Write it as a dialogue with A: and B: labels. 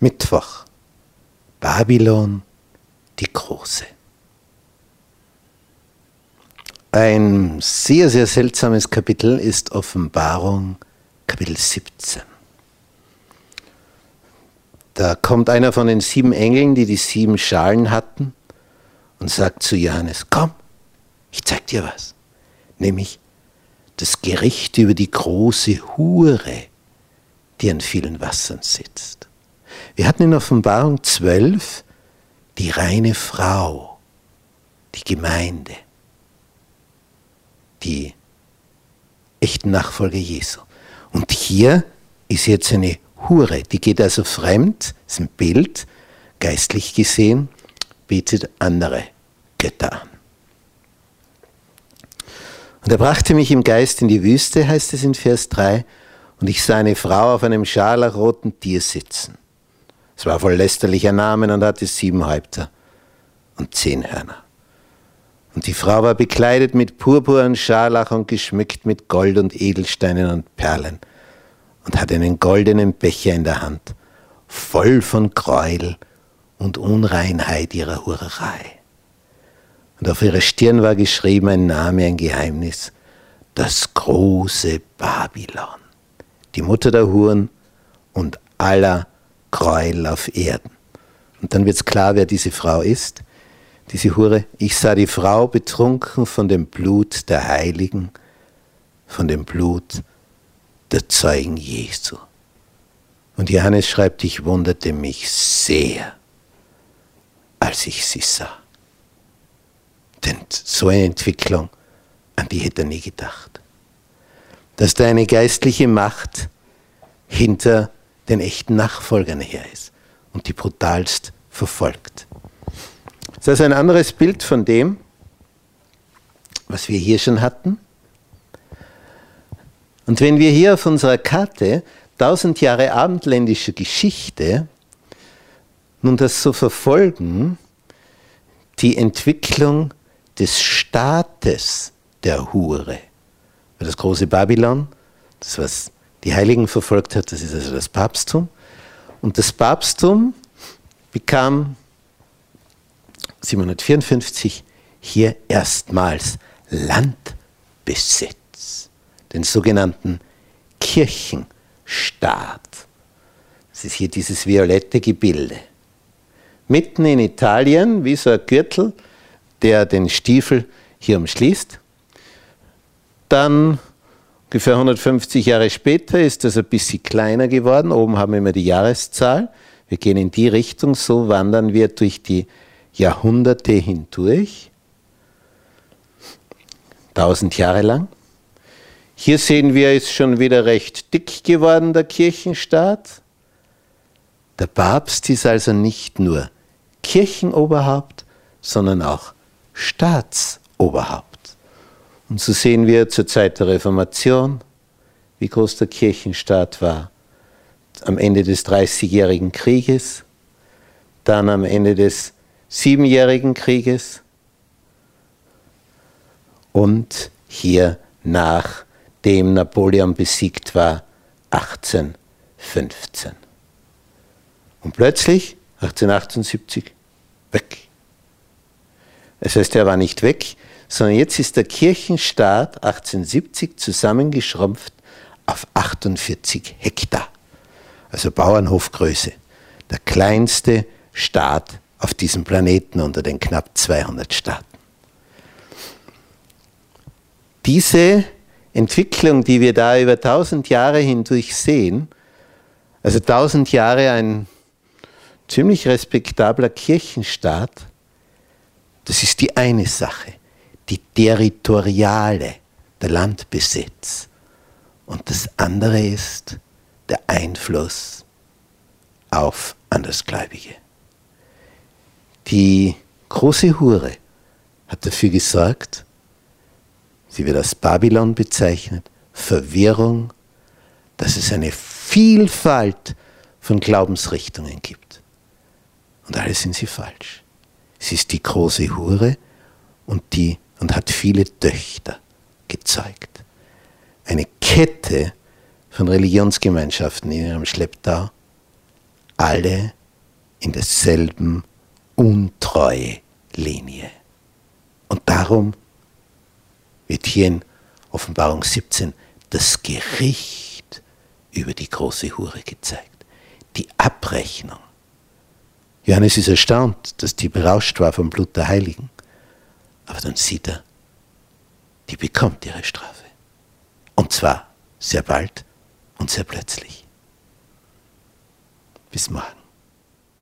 A: Mittwoch. Babylon die Große. Ein sehr, sehr seltsames Kapitel ist Offenbarung Kapitel 17. Da kommt einer von den sieben Engeln, die die sieben Schalen hatten, und sagt zu Johannes, komm, ich zeig dir was, nämlich das Gericht über die große Hure, die an vielen Wassern sitzt. Wir hatten in Offenbarung 12 die reine Frau, die Gemeinde, die echten Nachfolger Jesu. Und hier ist jetzt eine Hure, die geht also fremd, ist ein Bild, geistlich gesehen, betet andere Götter an. Und er brachte mich im Geist in die Wüste, heißt es in Vers 3, und ich sah eine Frau auf einem scharlachroten Tier sitzen. Es war voll lästerlicher Namen und hatte sieben Häupter und zehn Hörner. Und die Frau war bekleidet mit Purpur und Scharlach und geschmückt mit Gold und Edelsteinen und Perlen und hatte einen goldenen Becher in der Hand, voll von Gräuel und Unreinheit ihrer Hurerei. Und auf ihrer Stirn war geschrieben ein Name, ein Geheimnis, das große Babylon, die Mutter der Huren und aller Gräuel auf Erden. Und dann wird es klar, wer diese Frau ist. Diese Hure, ich sah die Frau betrunken von dem Blut der Heiligen, von dem Blut der Zeugen Jesu. Und Johannes schreibt, ich wunderte mich sehr, als ich sie sah. Denn so eine Entwicklung, an die hätte er nie gedacht. Dass da eine geistliche Macht hinter den echten Nachfolgern her ist und die brutalst verfolgt. Das ist ein anderes Bild von dem, was wir hier schon hatten. Und wenn wir hier auf unserer Karte tausend Jahre abendländischer Geschichte nun das so verfolgen, die Entwicklung des Staates der Hure, das große Babylon, das was die Heiligen verfolgt hat, das ist also das Papsttum. Und das Papsttum bekam 754 hier erstmals Landbesitz, den sogenannten Kirchenstaat. Das ist hier dieses violette Gebilde. Mitten in Italien, wie so ein Gürtel, der den Stiefel hier umschließt. Dann Ungefähr 150 Jahre später ist das ein bisschen kleiner geworden. Oben haben wir immer die Jahreszahl. Wir gehen in die Richtung, so wandern wir durch die Jahrhunderte hindurch. Tausend Jahre lang. Hier sehen wir, ist schon wieder recht dick geworden, der Kirchenstaat. Der Papst ist also nicht nur Kirchenoberhaupt, sondern auch Staatsoberhaupt. Und so sehen wir zur Zeit der Reformation, wie groß der Kirchenstaat war. Am Ende des Dreißigjährigen Krieges, dann am Ende des Siebenjährigen Krieges und hier nachdem Napoleon besiegt war, 1815. Und plötzlich, 1878, weg. Das heißt, er war nicht weg, sondern jetzt ist der Kirchenstaat 1870 zusammengeschrumpft auf 48 Hektar, also Bauernhofgröße. Der kleinste Staat auf diesem Planeten unter den knapp 200 Staaten. Diese Entwicklung, die wir da über 1000 Jahre hindurch sehen, also 1000 Jahre ein ziemlich respektabler Kirchenstaat, das ist die eine Sache die territoriale, der Landbesitz. Und das andere ist der Einfluss auf Andersgläubige. Die große Hure hat dafür gesorgt, sie wird als Babylon bezeichnet, Verwirrung, dass es eine Vielfalt von Glaubensrichtungen gibt. Und alle sind sie falsch. Sie ist die große Hure und die und hat viele Töchter gezeugt. Eine Kette von Religionsgemeinschaften in ihrem Schlepptau, alle in derselben untreue Linie. Und darum wird hier in Offenbarung 17 das Gericht über die große Hure gezeigt. Die Abrechnung. Johannes ist erstaunt, dass die berauscht war vom Blut der Heiligen. Aber dann sieht er, die bekommt ihre Strafe. Und zwar sehr bald und sehr plötzlich. Bis morgen.